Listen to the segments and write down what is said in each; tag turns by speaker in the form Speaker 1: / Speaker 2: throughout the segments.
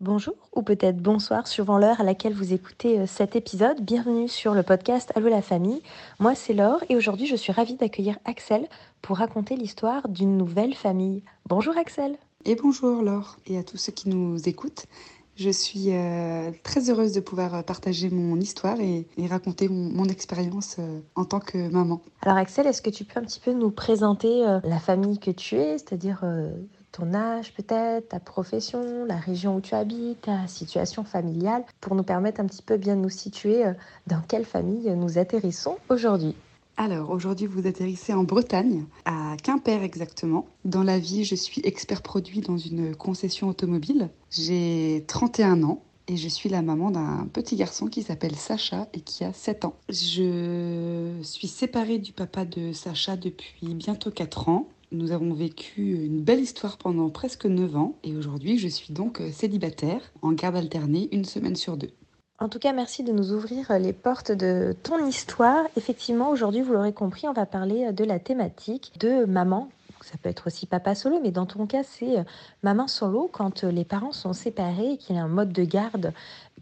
Speaker 1: Bonjour ou peut-être bonsoir suivant l'heure à laquelle vous écoutez euh, cet épisode. Bienvenue sur le podcast Allo la famille. Moi c'est Laure et aujourd'hui je suis ravie d'accueillir Axel pour raconter l'histoire d'une nouvelle famille. Bonjour Axel.
Speaker 2: Et bonjour Laure et à tous ceux qui nous écoutent. Je suis euh, très heureuse de pouvoir partager mon histoire et, raconter mon, expérience euh, en tant que maman.
Speaker 1: Alors Axel, est-ce que tu peux un petit peu nous présenter la famille que tu es, c'est-à-dire ton âge peut-être, ta profession, la région où tu habites, ta situation familiale, pour nous permettre un petit peu bien de nous situer euh, dans quelle famille nous atterrissons aujourd'hui.
Speaker 2: Alors aujourd'hui vous atterrissez en Bretagne, à Quimper exactement. Dans la vie je suis expert produit dans une concession automobile. J'ai 31 ans et je suis la maman d'un petit garçon qui s'appelle Sacha et qui a 7 ans. Je suis séparée du papa de Sacha depuis bientôt 4 ans. Nous avons vécu une belle histoire pendant presque 9 ans et aujourd'hui je suis donc célibataire en garde alternée une semaine sur deux.
Speaker 1: En tout cas, merci de nous ouvrir les portes de ton histoire. Effectivement, aujourd'hui, vous l'aurez compris, on va parler de la thématique de maman ça peut être aussi papa solo, mais dans ton cas, c'est euh, maman solo quand euh, les parents sont séparés et qu'il y a un mode de garde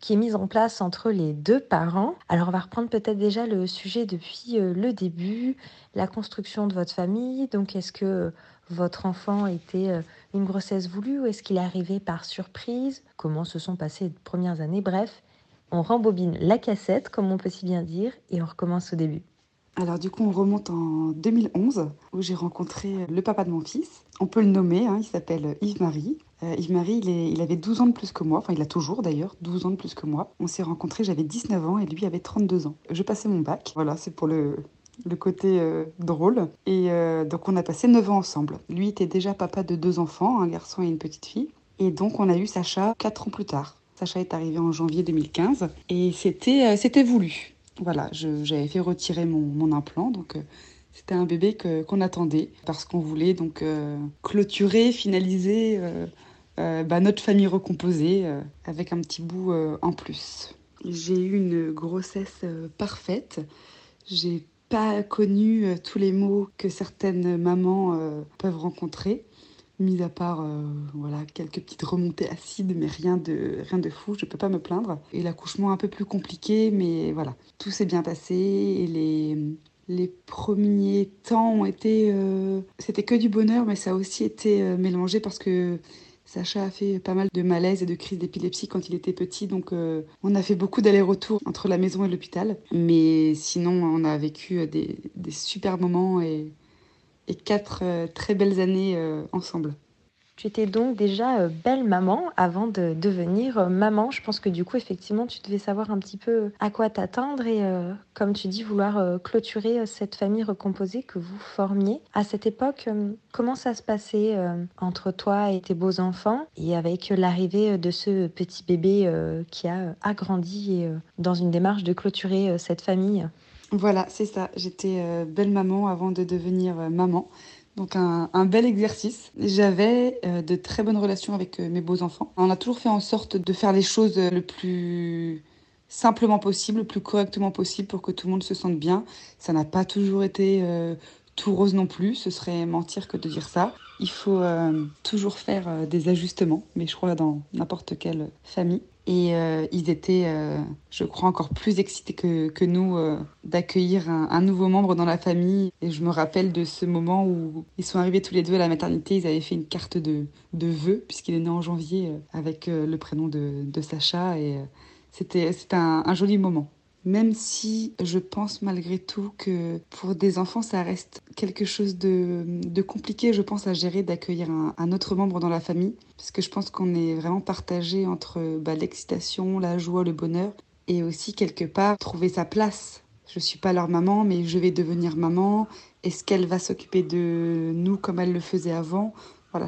Speaker 1: qui est mis en place entre les deux parents. Alors on va reprendre peut-être déjà le sujet depuis euh, le début, la construction de votre famille. Donc est-ce que votre enfant était une grossesse voulue ou est-ce qu'il est arrivé par surprise? Comment se sont passées les premières années? Bref, on rembobine la cassette, comme on peut si bien dire, et on recommence au début.
Speaker 2: Alors du coup, on remonte en 2011 où j'ai rencontré le papa de mon fils. On peut le nommer, hein, il s'appelle Yves-Marie. Euh, Yves-Marie, il, avait 12 ans de plus que moi, enfin il a toujours d'ailleurs 12 ans de plus que moi. On s'est rencontrés, j'avais 19 ans et lui avait 32 ans. Je passais mon bac, voilà, c'est pour le, côté euh, drôle. Et euh, donc on a passé 9 ans ensemble. Lui était déjà papa de deux enfants, un garçon et une petite fille. Et donc on a eu Sacha 4 ans plus tard. Sacha est arrivé en janvier 2015 et c'était c'était voulu. Voilà, j'avais fait retirer mon, implant, donc euh, c'était un bébé qu'on attendait parce qu'on voulait donc euh, clôturer, finaliser euh, bah, notre famille recomposée avec un petit bout en plus. J'ai eu une grossesse parfaite. J'ai pas connu tous les maux que certaines mamans peuvent rencontrer mis à part euh, voilà quelques petites remontées acides mais rien de rien de fou je peux pas me plaindre. Et l'accouchement un peu plus compliqué mais voilà. Tout s'est bien passé et les les premiers temps ont été euh, c'était que du bonheur mais ça a aussi été euh, mélangé parce que Sacha a fait pas mal de malaise et de crises d'épilepsie quand il était petit, donc on a fait beaucoup d'allers-retours entre la maison et l'hôpital. Mais sinon, on a vécu des, des super moments et, et quatre euh, très belles années euh, ensemble.
Speaker 1: Tu étais donc déjà euh, belle maman avant de devenir maman. Je pense que du coup, effectivement, tu devais savoir un petit peu à quoi t'attendre et, comme tu dis, vouloir clôturer cette famille recomposée que vous formiez. À cette époque, comment ça se passait entre toi et tes beaux enfants et avec l'arrivée de ce petit bébé qui a agrandi et dans une démarche de clôturer cette famille?
Speaker 2: Voilà, c'est ça. J'étais euh, belle maman avant de devenir euh, maman. Donc un, bel exercice. J'avais euh, de très bonnes relations avec mes beaux-enfants. On a toujours fait en sorte de faire les choses le plus simplement possible, le plus correctement possible pour que tout le monde se sente bien. Ça n'a pas toujours été tout rose non plus, ce serait mentir que de dire ça. Il faut toujours faire des ajustements, mais je crois dans n'importe quelle famille. Et euh, ils étaient, euh, je crois, encore plus excités que, nous euh, d'accueillir un, nouveau membre dans la famille. Et je me rappelle de ce moment où ils sont arrivés tous les deux à la maternité. Ils avaient fait une carte de, de vœux, puisqu'il est né en janvier, avec le prénom de, Sacha. Et c'était un joli moment même si je pense malgré tout que pour des enfants, ça reste quelque chose de, compliqué, je pense, à gérer d'accueillir un, autre membre dans la famille, parce que je pense qu'on est vraiment partagé entre bah, l'excitation, la joie, le bonheur, et aussi quelque part trouver sa place. Je suis pas leur maman, mais je vais devenir maman. Est-ce qu'elle va s'occuper de nous comme elle le faisait avant?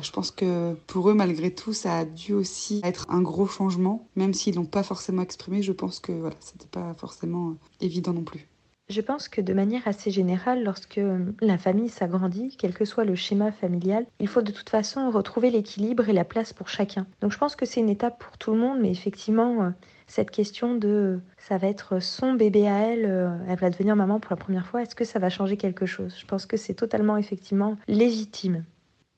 Speaker 2: Je pense que pour eux, malgré tout, ça a dû aussi être un gros changement, même s'ils l'ont pas forcément exprimé. Je pense que voilà, c'était pas forcément évident non plus.
Speaker 1: Je pense que de manière assez générale, lorsque euh, la famille s'agrandit, quel que soit le schéma familial, il faut de toute façon retrouver l'équilibre et la place pour chacun. Donc je pense que c'est une étape pour tout le monde, mais effectivement, euh, cette question de ça va être son bébé à elle, euh, elle va devenir maman pour la première fois, est-ce que ça va changer quelque chose? Je pense que c'est totalement effectivement légitime.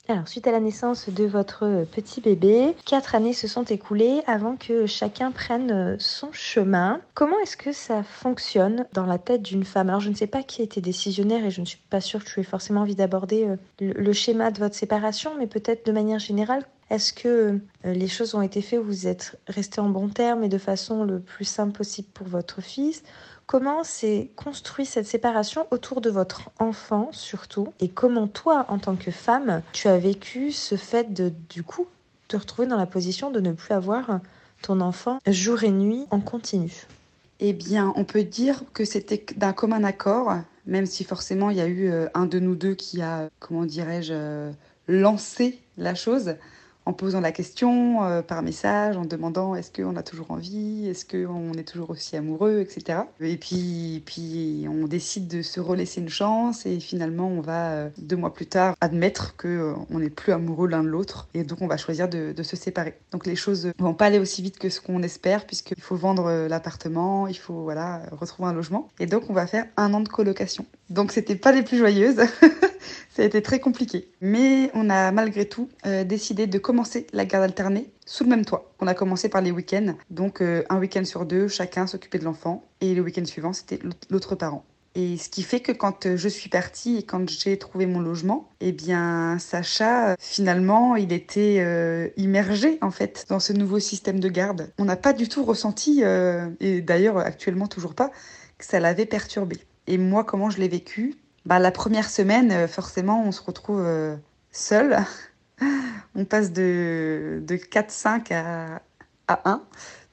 Speaker 1: Alors, suite à la naissance de votre petit bébé, quatre années se sont écoulées avant que chacun prenne son chemin. Comment est-ce que ça fonctionne dans la tête d'une femme? Alors, je ne sais pas qui été décisionnaire et je ne suis pas sûre que tu aies forcément envie d'aborder euh, le schéma de votre séparation, mais peut-être de manière générale, est-ce que euh, les choses ont été faites, vous êtes resté en bon terme et de façon le plus simple possible pour votre fils? Comment s'est construit cette séparation autour de votre enfant surtout Et comment toi, en tant que femme, tu as vécu ce fait de, du coup, te retrouver dans la position de ne plus avoir ton enfant jour et nuit en continu?
Speaker 2: Eh bien, on peut dire que c'était d'un commun accord, même si forcément il y a eu euh, un de nous deux qui a, comment dirais-je, euh, lancé la chose en posant la question euh, par message, en demandant est-ce qu'on a toujours envie, est-ce qu'on est toujours aussi amoureux, etc. Et puis, puis on décide de se relaisser une chance et finalement on va euh, deux mois plus tard admettre qu'on euh, on n'est plus amoureux l'un de l'autre et donc on va choisir de, de, se séparer. Donc les choses vont pas aller aussi vite que ce qu'on espère puisqu'il faut vendre l'appartement, il faut voilà retrouver un logement et donc on va faire un an de colocation. Donc c'était pas les plus joyeuses. Ça a été très compliqué. Mais on a malgré tout euh, décidé de commencer la garde alternée sous le même toit. On a commencé par les week-ends. Donc euh, un week-end sur deux, chacun s'occupait de l'enfant. Et le week-end suivant, c'était l'autre parent. Et ce qui fait que quand euh, je suis partie et quand j'ai trouvé mon logement, eh bien Sacha, finalement, il était immergé en fait dans ce nouveau système de garde. On n'a pas du tout ressenti, et d'ailleurs actuellement toujours pas, que ça l'avait perturbé. Et moi, comment je l'ai vécu? Bah, la première semaine, euh, forcément, on se retrouve euh, seul. on passe de, de 4-5 à, à 1.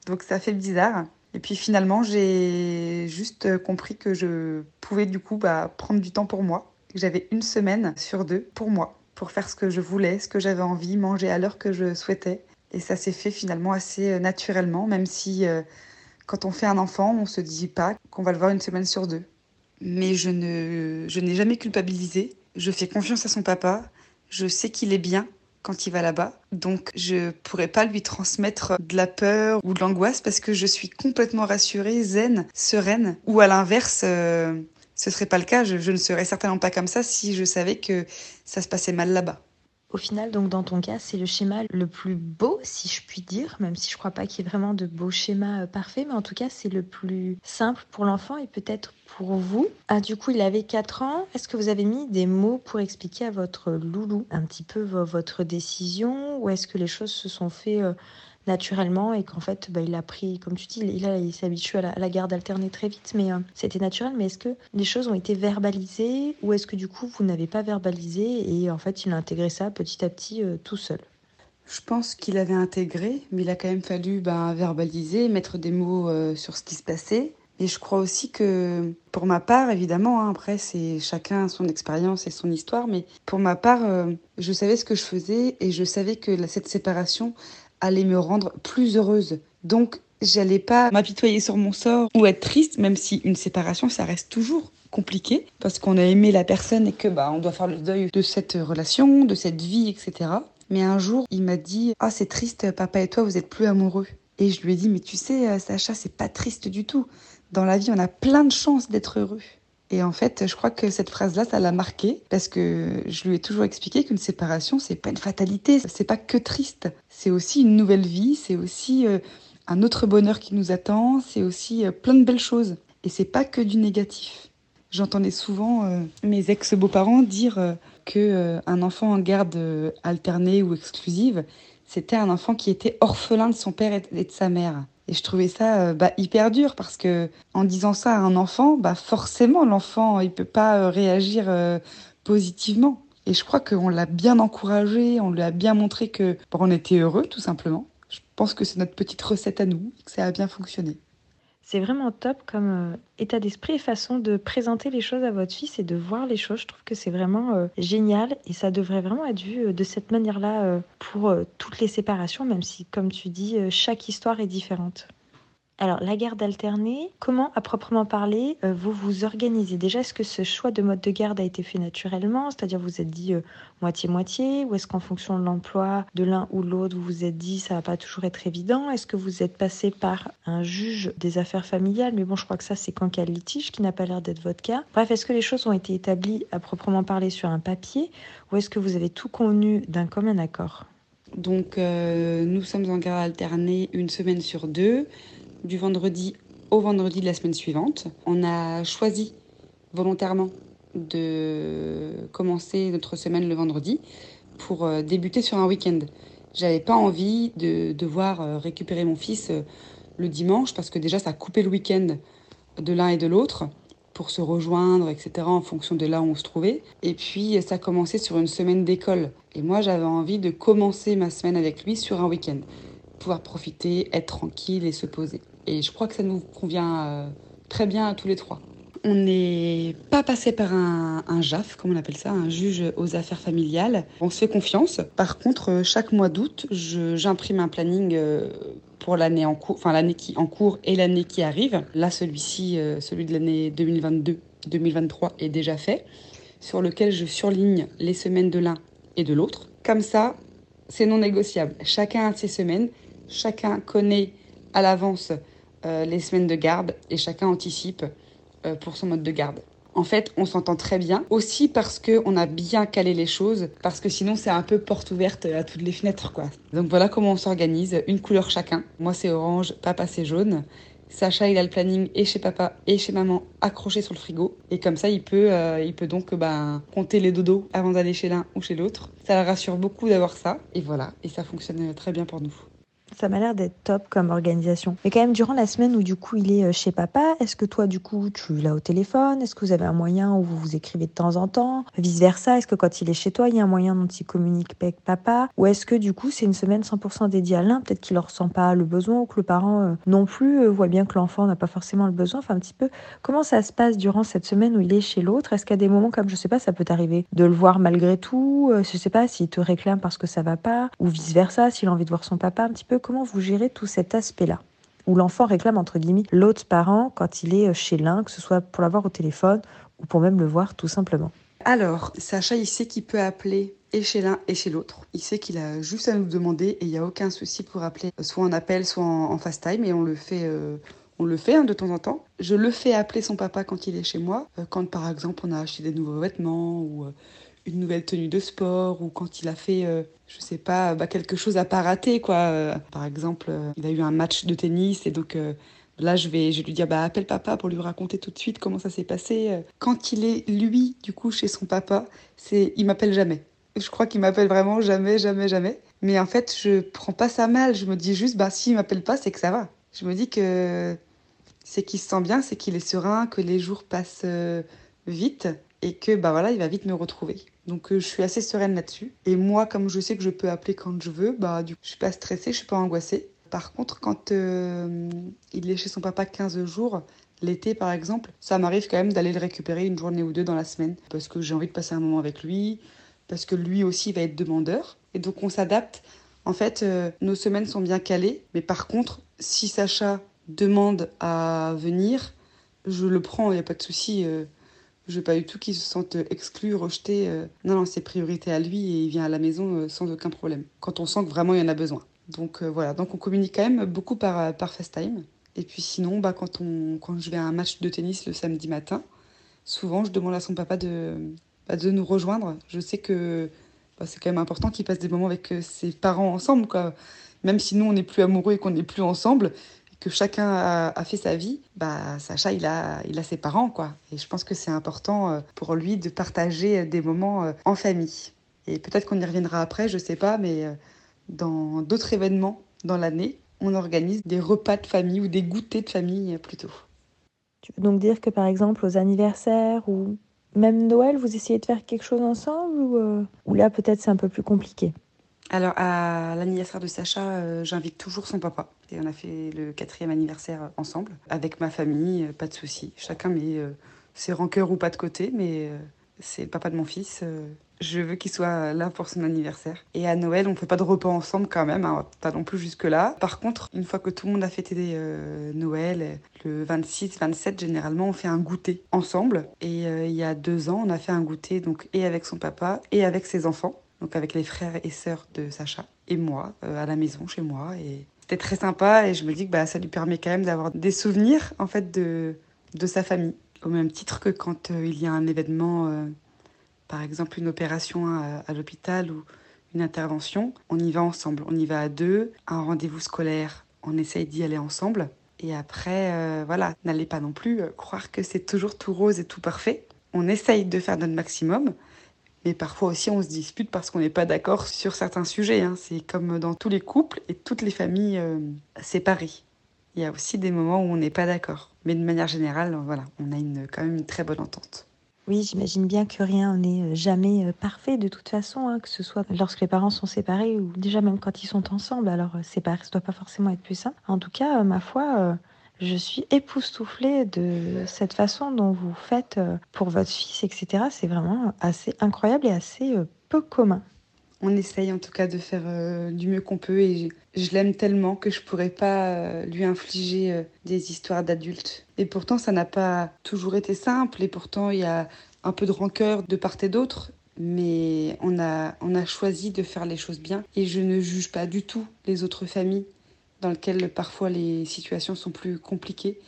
Speaker 2: Donc ça fait bizarre. Et puis finalement, j'ai juste compris que je pouvais du coup bah, prendre du temps pour moi. J'avais une semaine sur deux pour moi, pour faire ce que je voulais, ce que j'avais envie, manger à l'heure que je souhaitais. Et ça s'est fait finalement assez euh, naturellement, même si quand on fait un enfant, on ne se dit pas qu'on va le voir une semaine sur deux mais je ne je n'ai jamais culpabilisé. Je fais confiance à son papa. Je sais qu'il est bien quand il va là-bas. Donc je pourrais pas lui transmettre de la peur ou de l'angoisse parce que je suis complètement rassurée, zen, sereine. Ou à l'inverse, euh, ce serait pas le cas. Je, je ne serais certainement pas comme ça si je savais que ça se passait mal là-bas.
Speaker 1: Au final, donc dans ton cas, c'est le schéma le plus beau, si je puis dire, même si je crois pas qu'il y ait vraiment de beaux schémas euh, parfaits, mais en tout cas, c'est le plus simple pour l'enfant et peut-être pour vous. Ah, du coup, il avait 4 ans. Est-ce que vous avez mis des mots pour expliquer à votre loulou un petit peu votre décision ou est-ce que les choses se sont faites euh, naturellement et qu'en fait, bah, il a pris, comme tu dis, il, il s'est habitué à la, garde alternée très vite, mais euh, c'était naturel. Mais est-ce que les choses ont été verbalisées ou est-ce que du coup, vous n'avez pas verbalisé et en fait, il a intégré ça petit à petit euh, tout seul?
Speaker 2: Je pense qu'il avait intégré, mais il a quand même fallu ben, verbaliser, mettre des mots euh, sur ce qui se passait. Et je crois aussi que, pour ma part, évidemment, hein, après, c'est chacun son expérience et son histoire, mais pour ma part, je savais ce que je faisais et je savais que cette séparation allait me rendre plus heureuse. Donc, j'allais pas m'apitoyer sur mon sort ou être triste, même si une séparation, ça reste toujours compliqué parce qu'on a aimé la personne et que bah on doit faire le deuil de cette relation, de cette vie, etc. Mais un jour, il m'a dit ah c'est triste, papa et toi vous êtes plus amoureux. Et je lui ai dit mais tu sais euh, Sacha c'est pas triste du tout. Dans la vie on a plein de chances d'être heureux. Et en fait, je crois que cette phrase-là, ça l'a marqué parce que je lui ai toujours expliqué qu'une séparation, c'est pas une fatalité, c'est pas que triste. C'est aussi une nouvelle vie, c'est aussi euh, un autre bonheur qui nous attend, c'est aussi euh, plein de belles choses. Et c'est pas que du négatif. J'entendais souvent euh, mes ex-beaux-parents dire que un enfant en garde alternée ou exclusive, c'était un enfant qui était orphelin de son père et de sa mère. Et je trouvais ça euh, bah, hyper dur parce que en disant ça à un enfant, bah, forcément l'enfant il peut pas euh, réagir euh, positivement. Et je crois qu'on l'a bien encouragé, on lui a bien montré que on était heureux tout simplement. Je pense que c'est notre petite recette à nous, que ça a bien fonctionné.
Speaker 1: C'est vraiment top comme euh, état d'esprit et façon de présenter les choses à votre fils et de voir les choses. Je trouve que c'est vraiment euh, génial et ça devrait vraiment être vu euh, de cette manière-là pour toutes les séparations, même si, comme tu dis, chaque histoire est différente. Alors, la garde alternée, comment, à proprement parler, euh, vous vous organisez? Déjà, est-ce que ce choix de mode de garde a été fait naturellement? C'est-à-dire, vous êtes dit euh, moitié-moitié Ou est-ce qu'en fonction de l'emploi de l'un ou l'autre, vous vous êtes dit ça va pas toujours être évident? Est-ce que vous êtes passé par un juge des affaires familiales? Mais bon, je crois que ça, c'est qu'en cas de litige, qui n'a pas l'air d'être votre cas. Bref, est-ce que les choses ont été établies à proprement parler sur un papier Ou est-ce que vous avez tout convenu d'un commun accord?
Speaker 2: Donc, euh, nous sommes en garde alternée une semaine sur deux du vendredi au vendredi de la semaine suivante. On a choisi volontairement de commencer notre semaine le vendredi pour euh, débuter sur un week-end. J'avais pas envie de devoir euh, récupérer mon fils euh, le dimanche parce que déjà ça coupait le week-end de l'un et de l'autre pour se rejoindre, etc., en fonction de là où on se trouvait. Et puis ça commençait sur une semaine d'école. Et moi j'avais envie de commencer ma semaine avec lui sur un week-end. Pouvoir profiter, être tranquille et se poser. Et je crois que ça nous convient euh, très bien à tous les trois. On n'est pas passé par un, JAF, comme on appelle ça, un juge aux affaires familiales. On se fait confiance. Par contre, euh, chaque mois d'août, j'imprime un planning euh, pour l'année en cours, enfin l'année qui en cours et l'année qui arrive. Là, celui-ci, celui de l'année 2022-2023 est déjà fait, sur lequel je surligne les semaines de l'un et de l'autre. Comme ça, c'est non négociable. Chacun a ses semaines, chacun connaît à l'avance les semaines de garde et chacun anticipe euh, pour son mode de garde. En fait, on s'entend très bien, aussi parce qu'on a bien calé les choses, parce que sinon c'est un peu porte ouverte à toutes les fenêtres, quoi. Donc voilà comment on s'organise, une couleur chacun. Moi c'est orange, papa c'est jaune. Sacha, il a le planning et chez papa et chez maman accroché sur le frigo. Et comme ça, il peut, euh, il peut donc ben, compter les dodos avant d'aller chez l'un ou chez l'autre. Ça le rassure beaucoup d'avoir ça. Et voilà, et ça fonctionne très bien pour nous.
Speaker 1: Ça m'a l'air d'être top comme organisation. Mais quand même, durant la semaine où du coup il est euh, chez papa, est-ce que toi du coup tu l'as au téléphone? Est-ce que vous avez un moyen où vous vous écrivez de temps en temps? Vice versa, est-ce que quand il est chez toi, il y a un moyen dont il communique avec papa? Ou est-ce que du coup c'est une semaine 100% dédiée à l'un? Peut-être qu'il ne ressent pas le besoin ou que le parent euh, non plus euh, voit bien que l'enfant n'a pas forcément le besoin. Enfin un petit peu, comment ça se passe durant cette semaine où il est chez l'autre? Est-ce qu'à des moments comme je sais pas, ça peut t'arriver de le voir malgré tout Je sais pas s'il te réclame parce que ça va pas ou vice versa, s'il a envie de voir son papa un petit peu? Comment vous gérez tout cet aspect-là où l'enfant réclame entre guillemets l'autre parent quand il est euh, chez l'un, que ce soit pour l'avoir au téléphone ou pour même le voir tout simplement.
Speaker 2: Alors, Sacha, il sait qu'il peut appeler et chez l'un et chez l'autre. Il sait qu'il a juste à nous demander et il n'y a aucun souci pour appeler, soit en appel, soit en, fast time, et on le fait. Euh, on le fait hein, de temps en temps. Je le fais appeler son papa quand il est chez moi, euh, quand par exemple on a acheté des nouveaux vêtements ou une nouvelle tenue de sport ou quand il a fait, euh, je sais pas, bah, quelque chose à pas rater, quoi. Euh, par exemple, euh, il a eu un match de tennis et donc là, je vais, je lui dire, bah, appelle papa pour lui raconter tout de suite comment ça s'est passé. Quand il est, lui, du coup, chez son papa, c'est, il m'appelle jamais. Je crois qu'il m'appelle vraiment jamais, jamais, jamais. Mais en fait, je prends pas ça mal. Je me dis juste, bah, s'il m'appelle pas, c'est que ça va. Je me dis que c'est qu'il se sent bien, c'est qu'il est serein, que les jours passent vite et que bah voilà, il va vite me retrouver. Donc euh, je suis assez sereine là-dessus. Et moi, comme je sais que je peux appeler quand je veux, bah du coup, je suis pas stressée, je suis pas angoissée. Par contre, quand euh, il est chez son papa 15 jours, l'été par exemple, ça m'arrive quand même d'aller le récupérer une journée ou deux dans la semaine parce que j'ai envie de passer un moment avec lui, parce que lui aussi va être demandeur. Et donc on s'adapte. En fait, euh, nos semaines sont bien calées, mais par contre, si Sacha demande à venir, je le prends, il n'y a pas de souci. Je veux pas du tout qu'il se sente exclu, rejeté. Euh. Non, non, c'est priorité à lui et il vient à la maison euh, sans aucun problème. Quand on sent que vraiment il y en a besoin. Donc euh, voilà, donc on communique quand même beaucoup par, par FaceTime. Et puis sinon, bah, quand, on, quand je vais à un match de tennis le samedi matin, souvent je demande à son papa de, bah, de nous rejoindre. Je sais que bah, c'est quand même important qu'il passe des moments avec ses parents ensemble. Quoi. Même si nous, on n'est plus amoureux et qu'on n'est plus ensemble, que chacun a, fait sa vie, bah, Sacha, il a, il a ses parents, quoi. Et je pense que c'est important euh, pour lui de partager des moments euh, en famille. Et peut-être qu'on y reviendra après, je sais pas, mais euh, dans d'autres événements dans l'année, on organise des repas de famille ou des goûters de famille plutôt.
Speaker 1: Tu veux donc dire que par exemple aux anniversaires ou même Noël, vous essayez de faire quelque chose ensemble ou là peut-être c'est un peu plus compliqué?
Speaker 2: Alors, à l'anniversaire de Sacha, euh, j'invite toujours son papa. Et on a fait le quatrième anniversaire ensemble, avec ma famille, euh, pas de souci. Chacun met euh, ses rancœurs ou pas de côté, mais c'est le papa de mon fils. Je veux qu'il soit là pour son anniversaire. Et à Noël, on fait pas de repas ensemble quand même, hein, pas non plus jusque-là. Par contre, une fois que tout le monde a fêté Noël, le 26, 27, généralement, on fait un goûter ensemble. Et il y a deux ans, on a fait un goûter donc et avec son papa et avec ses enfants, donc avec les frères et sœurs de Sacha et moi euh, à la maison chez moi. C'était très sympa. Et je me dis que bah, ça lui permet quand même d'avoir des souvenirs en fait de de sa famille. Au même titre que quand il y a un événement par exemple une opération à, l'hôpital ou une intervention, on y va ensemble. On y va à deux. Un rendez-vous scolaire, on essaye d'y aller ensemble. Et après, euh, voilà, n'allez pas non plus euh, croire que c'est toujours tout rose et tout parfait. On essaye de faire notre maximum, mais parfois aussi on se dispute parce qu'on n'est pas d'accord sur certains sujets. Hein. C'est comme dans tous les couples et toutes les familles euh, séparées. Il y a aussi des moments où on n'est pas d'accord. Mais de manière générale, voilà, on a une, quand même une très bonne entente.
Speaker 1: Oui, j'imagine bien que rien n'est euh, jamais euh, parfait de toute façon, hein, que ce soit lorsque les parents sont séparés ou déjà même quand ils sont ensemble. Alors séparés, ça doit pas forcément être plus simple. En tout cas, ma foi, je suis époustouflée de cette façon dont vous faites pour votre fils, etc. C'est vraiment assez incroyable et assez peu commun.
Speaker 2: On essaye en tout cas de faire du mieux qu'on peut et je, l'aime tellement que je pourrais pas lui infliger des histoires d'adultes. Et pourtant ça n'a pas toujours été simple et pourtant il y a un peu de rancœur de part et d'autre. Mais on a, on a choisi de faire les choses bien et je ne juge pas du tout les autres familles dans lesquelles parfois les situations sont plus compliquées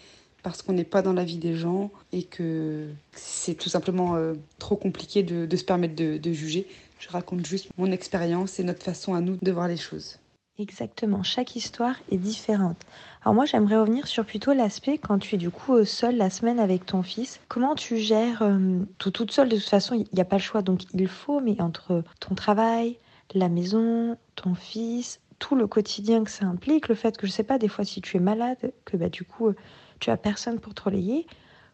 Speaker 2: parce qu'on n'est pas dans la vie des gens et que c'est tout simplement trop compliqué de, de se permettre de, de juger. Je raconte juste mon expérience et notre façon à nous de voir les choses.
Speaker 1: Exactement, chaque histoire est différente. Alors moi j'aimerais revenir sur plutôt l'aspect quand tu es du coup seule la semaine avec ton fils. Comment tu gères euh, tout toute seule? De toute façon il n'y a pas le choix donc il faut, mais entre ton travail, la maison, ton fils, tout le quotidien que ça implique, le fait que je sais pas des fois si tu es malade, que bah du coup tu as personne pour te relayer,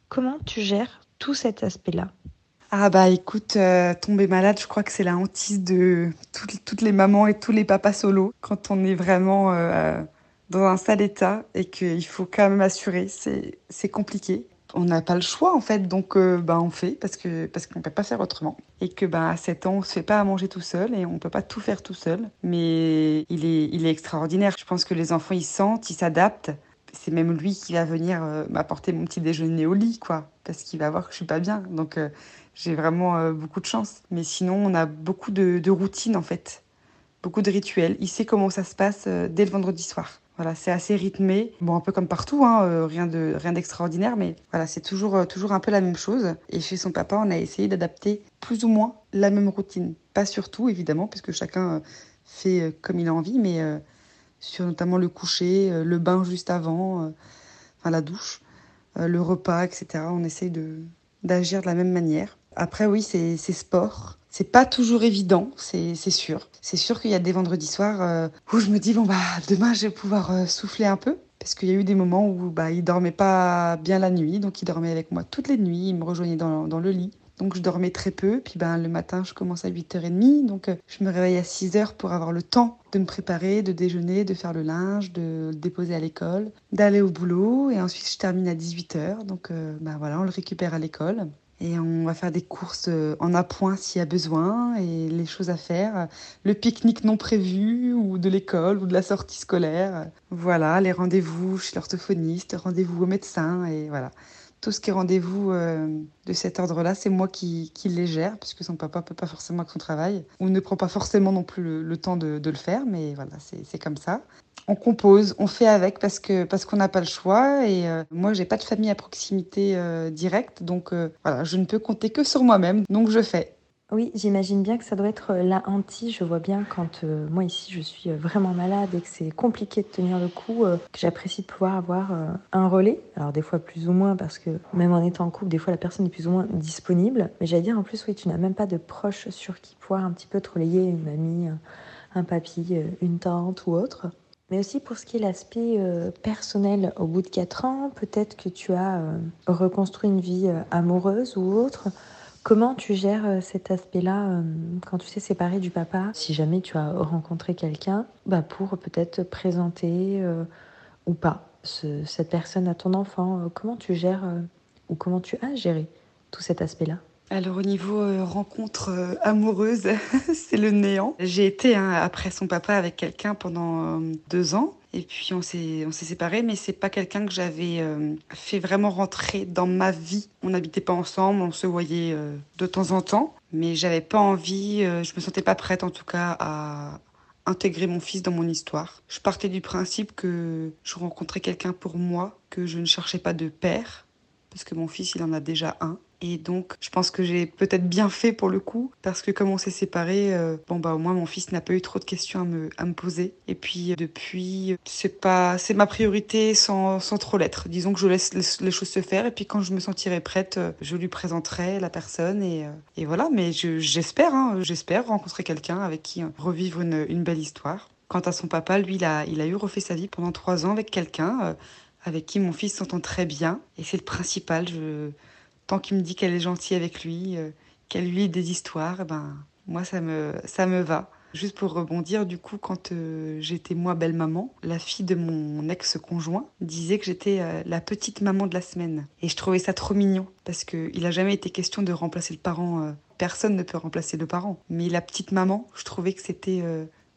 Speaker 1: comment tu gères tout cet aspect-là?
Speaker 2: Ah bah écoute, euh, tomber malade, je crois que c'est la hantise de toutes, les mamans et tous les papas solos quand on est vraiment euh, dans un sale état et qu'il faut quand même assurer, c'est compliqué. On n'a pas le choix en fait, donc euh, bah, on fait parce que parce qu'on peut pas faire autrement et que bah à 7 ans on se fait pas à manger tout seul et on peut pas tout faire tout seul. Mais il est il est extraordinaire. Je pense que les enfants ils sentent, ils s'adaptent c'est même lui qui va venir m'apporter mon petit déjeuner au lit, quoi, parce qu'il va voir que je suis pas bien. Donc, j'ai vraiment euh, beaucoup de chance. Mais sinon, on a beaucoup de, de routines en fait, beaucoup de rituels. Il sait comment ça se passe euh, dès le vendredi soir. Voilà, c'est assez rythmé. Bon, un peu comme partout, hein, euh, rien de rien d'extraordinaire, mais voilà, c'est toujours toujours un peu la même chose. Et chez son papa, on a essayé d'adapter plus ou moins la même routine. Pas sur tout, évidemment, puisque chacun fait comme il a envie, mais sur notamment le coucher, le bain juste avant, enfin la douche, le repas, etc. On essaye de d'agir de la même manière. Après, oui, c'est sport. C'est pas toujours évident, c'est sûr. C'est sûr qu'il y a des vendredis soirs euh, où je me dis, bon, bah, demain, je vais pouvoir euh, souffler un peu. Parce qu'il y a eu des moments où bah, il dormait pas bien la nuit, donc il dormait avec moi toutes les nuits, il me rejoignait dans, le lit. Donc je dormais très peu, puis ben, le matin je commence à 8h30, donc euh, je me réveille à 6h pour avoir le temps de me préparer, de déjeuner, de faire le linge, de le déposer à l'école, d'aller au boulot, et ensuite je termine à 18h, donc ben, voilà, on le récupère à l'école. Et on va faire des courses euh, en appoint s'il y a besoin et les choses à faire. Le pique-nique non prévu ou de l'école ou de la sortie scolaire. Voilà, les rendez-vous chez l'orthophoniste, rendez-vous au médecin et voilà. Tout ce qui est rendez-vous euh, de cet ordre-là, c'est moi qui, qui, les gère, puisque son papa peut pas forcément avec son travail, ou ne prend pas forcément non plus le, temps de, de, le faire, mais voilà, c'est comme ça on compose, on fait avec parce que parce qu'on n'a pas le choix. Et euh, moi, j'ai pas de famille à proximité euh, directe, donc euh, je ne peux compter que sur moi-même, donc je fais.
Speaker 1: Oui, j'imagine bien que ça doit être la hantise. Je vois bien quand moi ici je suis vraiment malade et que c'est compliqué de tenir le coup, que j'apprécie de pouvoir avoir un relais. Alors des fois plus ou moins parce que même en étant en couple, des fois la personne est plus ou moins disponible. Mais j'allais dire en plus, oui, tu n'as même pas de proches sur qui pouvoir un petit peu te relayer, une amie, un papy, une tante ou autre. Mais aussi pour ce qui est l'aspect euh, personnel, au bout de 4 ans, peut-être que tu as euh, reconstruit une vie euh, amoureuse ou autre. Comment tu gères cet aspect-là quand tu t'es séparé du papa Si jamais tu as rencontré quelqu'un, bah pour peut-être présenter ou pas cette personne à ton enfant, comment tu gères ou comment tu as géré tout cet aspect-là?
Speaker 2: Alors au niveau euh, rencontre euh, amoureuse, c'est le néant. J'ai été hein, après son papa avec quelqu'un pendant euh, deux ans. Et puis on s'est on s'est séparés, mais c'est pas quelqu'un que j'avais fait vraiment rentrer dans ma vie. On n'habitait pas ensemble, on se voyait de temps en temps, mais j'avais pas envie, je me sentais pas prête en tout cas à intégrer mon fils dans mon histoire. Je partais du principe que je rencontrais quelqu'un pour moi, que je ne cherchais pas de père, parce que mon fils il en a déjà un et donc, je pense que j'ai peut-être bien fait pour le coup, parce que comme on s'est séparés, euh, bon bah au moins mon fils n'a pas eu trop de questions à me, à me poser. Et puis depuis, c'est pas, c'est ma priorité sans, sans trop l'être. Disons que je laisse les choses se faire, et puis quand je me sentirai prête, euh, je lui présenterai la personne et, euh, et voilà. Mais j'espère, hein, j'espère rencontrer quelqu'un avec qui revivre une, une, belle histoire. Quant à son papa, lui, il a, il a eu refait sa vie pendant trois ans avec quelqu'un. avec qui mon fils s'entend très bien et c'est le principal. Je, tant qu'il me dit qu'elle est gentille avec lui, euh, qu'elle lui lit des histoires, ben moi ça me ça me va. Juste pour rebondir, du coup, quand euh, j'étais moi belle maman, la fille de mon ex-conjoint disait que j'étais euh, la petite maman de la semaine. Et je trouvais ça trop mignon parce qu'il n'a jamais été question de remplacer le parent. personne ne peut remplacer le parent. Mais la petite maman, je trouvais que c'était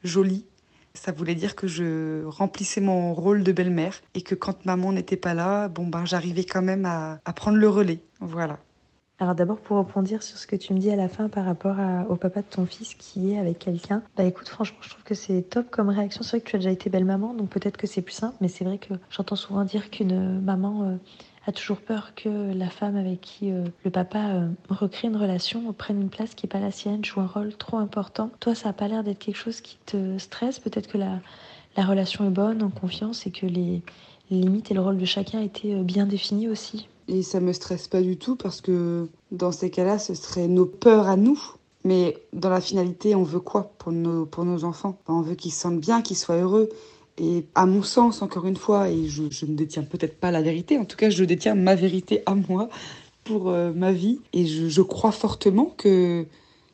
Speaker 2: joli. Ça voulait dire que je remplissais mon rôle de belle-mère et que quand maman n'était pas là, bon ben j'arrivais quand même à, prendre le relais. Voilà.
Speaker 1: Alors d'abord pour rebondir sur ce que tu me dis à la fin par rapport au papa de ton fils qui est avec quelqu'un, bah écoute franchement je trouve que c'est top comme réaction. C'est vrai que tu as déjà été belle maman donc peut-être que c'est plus simple mais c'est vrai que j'entends souvent dire qu'une maman euh, a toujours peur que la femme avec qui euh, le papa euh, recrée une relation prenne une place qui n'est pas la sienne, joue un rôle trop important. Toi ça n'a pas l'air d'être quelque chose qui te stresse, peut-être que la, la relation est bonne, en confiance et que les limites et le rôle de chacun étaient bien définis aussi.
Speaker 2: Et ça me stresse pas du tout parce que dans ces cas-là, ce serait nos peurs à nous. Mais dans la finalité, on veut quoi pour nos, pour nos enfants? On veut qu'ils se sentent bien, qu'ils soient heureux. Et à mon sens, encore une fois, et je, ne détiens peut-être pas la vérité, en tout cas, je détiens ma vérité à moi pour euh, ma vie. Et je, je crois fortement que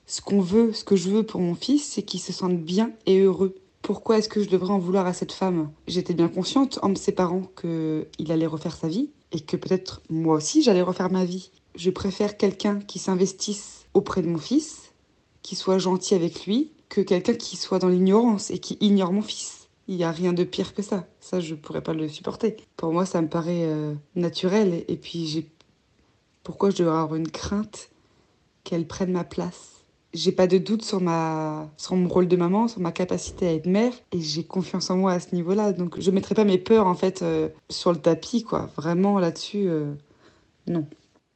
Speaker 2: ce qu'on veut, ce que je veux pour mon fils, c'est qu'il se sente bien et heureux. Pourquoi est-ce que je devrais en vouloir à cette femme? J'étais bien consciente en me séparant qu'il allait refaire sa vie et que peut-être moi aussi j'allais refaire ma vie. Je préfère quelqu'un qui s'investisse auprès de mon fils, qui soit gentil avec lui, que quelqu'un qui soit dans l'ignorance et qui ignore mon fils. Il n'y a rien de pire que ça. Ça, je ne pourrais pas le supporter. Pour moi, ça me paraît euh, naturel. Et puis, j'ai. Pourquoi je devrais avoir une crainte qu'elle prenne ma place? J'ai pas de doute sur ma sur mon rôle de maman, sur ma capacité à être mère et j'ai confiance en moi à ce niveau-là. Donc je mettrai pas mes peurs en fait euh, sur le tapis quoi. Vraiment là-dessus euh, non.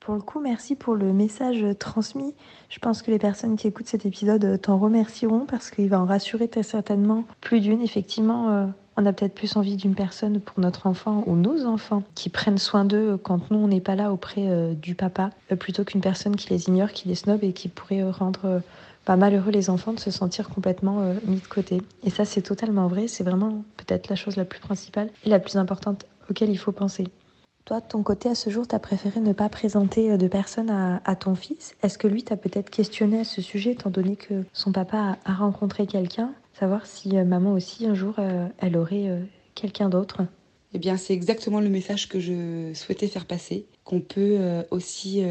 Speaker 1: Pour le coup, merci pour le message transmis. Je pense que les personnes qui écoutent cet épisode t'en remercieront parce qu'il va en rassurer très certainement plus d'une. Effectivement, euh, on a peut-être plus envie d'une personne pour notre enfant ou nos enfants qui prennent soin d'eux quand nous on n'est pas là auprès du papa, plutôt qu'une personne qui les ignore, qui les snob et qui pourrait rendre pas malheureux les enfants de se sentir complètement euh, mis de côté. Et ça, c'est totalement vrai. C'est vraiment peut-être la chose la plus principale et la plus importante auquel il faut penser. Toi, de ton côté, à ce jour, tu as préféré ne pas présenter euh, de personne à, ton fils? Est-ce que lui t'a peut-être questionné à ce sujet, étant donné que son papa a, rencontré quelqu'un? Savoir si euh, maman aussi, un jour, elle aurait quelqu'un d'autre?
Speaker 2: Eh bien, c'est exactement le message que je souhaitais faire passer, qu'on peut aussi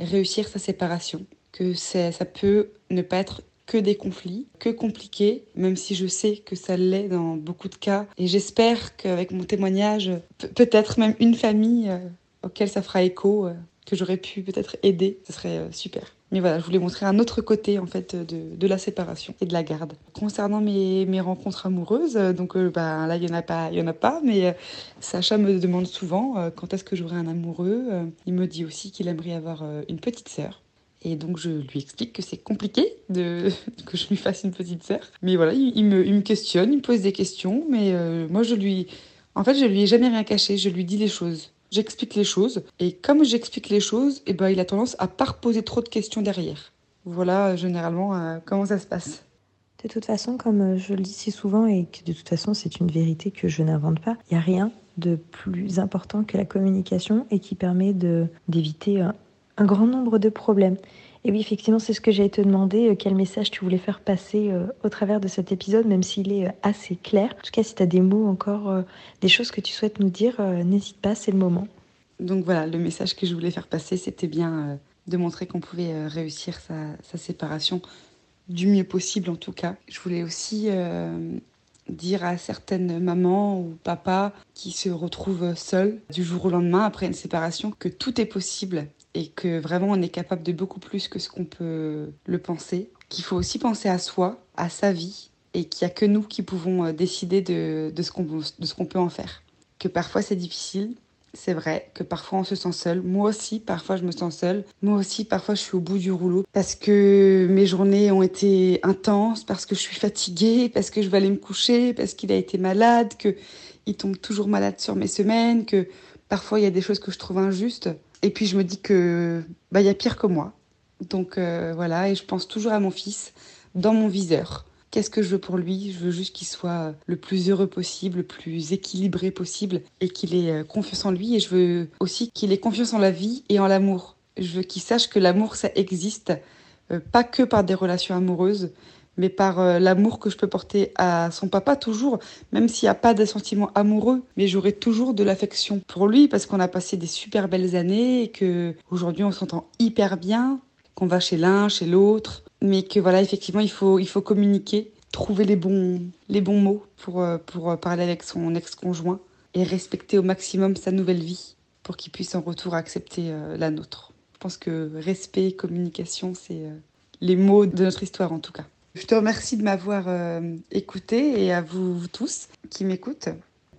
Speaker 2: réussir sa séparation que ça peut ne pas être que des conflits, que compliqués, même si je sais que ça l'est dans beaucoup de cas. Et j'espère qu'avec mon témoignage, peut-être même une famille euh, auquel ça fera écho, euh, que j'aurais pu peut-être aider, ce serait euh, super. Mais voilà, je voulais montrer un autre côté en fait de, de la séparation et de la garde. Concernant mes, mes rencontres amoureuses, donc bah, là il y en a pas, en a pas, mais Sacha me demande souvent quand est-ce que j'aurai un amoureux. il me dit aussi qu'il aimerait avoir une petite sœur. Et donc je lui explique que c'est compliqué de que je lui fasse une petite sœur. Mais voilà, il, me, questionne, il me pose des questions, mais euh, moi je lui, en fait je lui ai jamais rien caché, je lui dis les choses, j'explique les choses, et comme j'explique les choses, eh ben il a tendance à pas reposer trop de questions derrière. Voilà généralement euh, comment ça se passe.
Speaker 1: De toute façon, comme euh, je le dis si souvent et que de toute façon c'est une vérité que je n'invente pas, il n'y a rien de plus important que la communication et qui permet d'éviter un grand nombre de problèmes. Et oui, effectivement, c'est ce que j'ai te demander, euh, quel message tu voulais faire passer euh, au travers de cet épisode, même s'il est euh, assez clair. En tout cas, si tu as des mots encore, des choses que tu souhaites nous dire, n'hésite pas, c'est le moment.
Speaker 2: Donc voilà, le message que je voulais faire passer, c'était bien de montrer qu'on pouvait réussir sa, séparation du mieux possible en tout cas. Je voulais aussi dire à certaines mamans ou papas qui se retrouvent seuls du jour au lendemain après une séparation que tout est possible et que vraiment on est capable de beaucoup plus que ce qu'on peut le penser, qu'il faut aussi penser à soi, à sa vie et qu'il n'y a que nous qui pouvons euh, décider de, ce qu'on peut en faire. Que parfois c'est difficile, c'est vrai que parfois on se sent seul. Moi aussi, parfois je me sens seule. Moi aussi, parfois je suis au bout du rouleau parce que mes journées ont été intenses, parce que je suis fatiguée, parce que je vais aller me coucher, parce qu'il a été malade, que il tombe toujours malade sur mes semaines, que parfois il y a des choses que je trouve injustes. Et puis je me dis que bah il y a pire que moi. Donc euh, voilà, et je pense toujours à mon fils dans mon viseur. Qu'est-ce que je veux pour lui? Je veux juste qu'il soit le plus heureux possible, le plus équilibré possible et qu'il ait euh, confiance en lui. Et je veux aussi qu'il ait confiance en la vie et en l'amour. Je veux qu'il sache que l'amour, ça existe, euh, pas que par des relations amoureuses, mais par euh, l'amour que je peux porter à son papa toujours, même s'il n'y a pas de sentiments amoureux, mais j'aurai toujours de l'affection pour lui parce qu'on a passé des super belles années et que aujourd'hui on s'entend hyper bien, qu'on va chez l'un, chez l'autre, mais que voilà, effectivement, il faut, il faut communiquer, trouver les bons, les bons mots pour, euh, pour euh, parler avec son ex-conjoint et respecter au maximum sa nouvelle vie pour qu'il puisse en retour accepter la nôtre. Je pense que respect, communication, c'est les mots de notre histoire en tout cas. Je te remercie de m'avoir écouté et à vous, tous qui m'écoutent.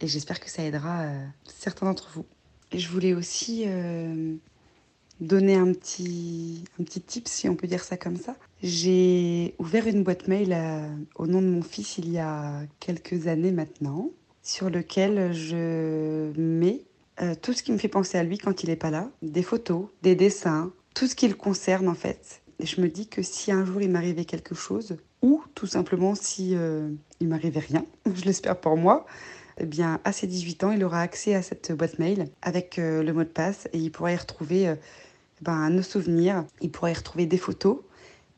Speaker 2: Et j'espère que ça aidera certains d'entre vous. Je voulais aussi donner un petit, un petit tip, si on peut dire ça comme ça. J'ai ouvert une boîte mail euh, au nom de mon fils il y a quelques années maintenant, sur lequel je mets euh, tout ce qui me fait penser à lui quand il n'est pas là, des photos, des dessins, tout ce qui le concerne en fait. Et je me dis que si un jour il m'arrivait quelque chose, ou tout simplement si euh, il m'arrivait rien, je l'espère pour moi, eh bien, à ses 18 ans, il aura accès à cette boîte mail avec le mot de passe et il pourra y retrouver ben, nos souvenirs. Il pourra y retrouver des photos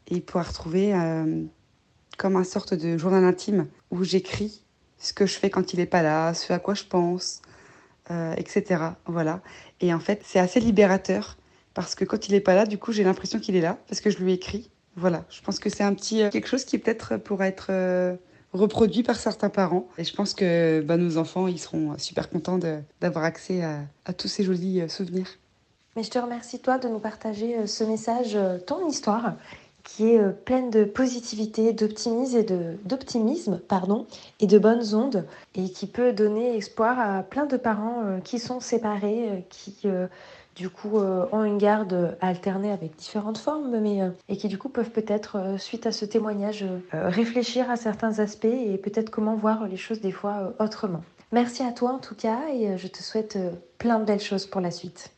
Speaker 2: et il pourra retrouver euh, comme un sorte de journal intime où j'écris ce que je fais quand il n'est pas là, ce à quoi je pense, euh, etc. Voilà. Et en fait, c'est assez libérateur parce que quand il n'est pas là, du coup, j'ai l'impression qu'il est là parce que je lui écris. Voilà. Je pense que c'est un petit euh, quelque chose qui peut-être pourrait être reproduit par certains parents. Et je pense que ben, nos enfants, ils seront super contents d'avoir accès à, à tous ces jolis souvenirs.
Speaker 1: Mais je te remercie toi de nous partager euh, ce message, euh, ton histoire, qui est euh, pleine de positivité, d'optimisme et de d'optimisme, pardon, et de bonnes ondes, et qui peut donner espoir à plein de parents qui sont séparés, qui du coup ont une garde alternée avec différentes formes, mais et qui du coup peuvent peut-être suite à ce témoignage réfléchir à certains aspects et peut-être comment voir les choses des fois autrement. Merci à toi en tout cas et je te souhaite plein de belles choses pour la suite.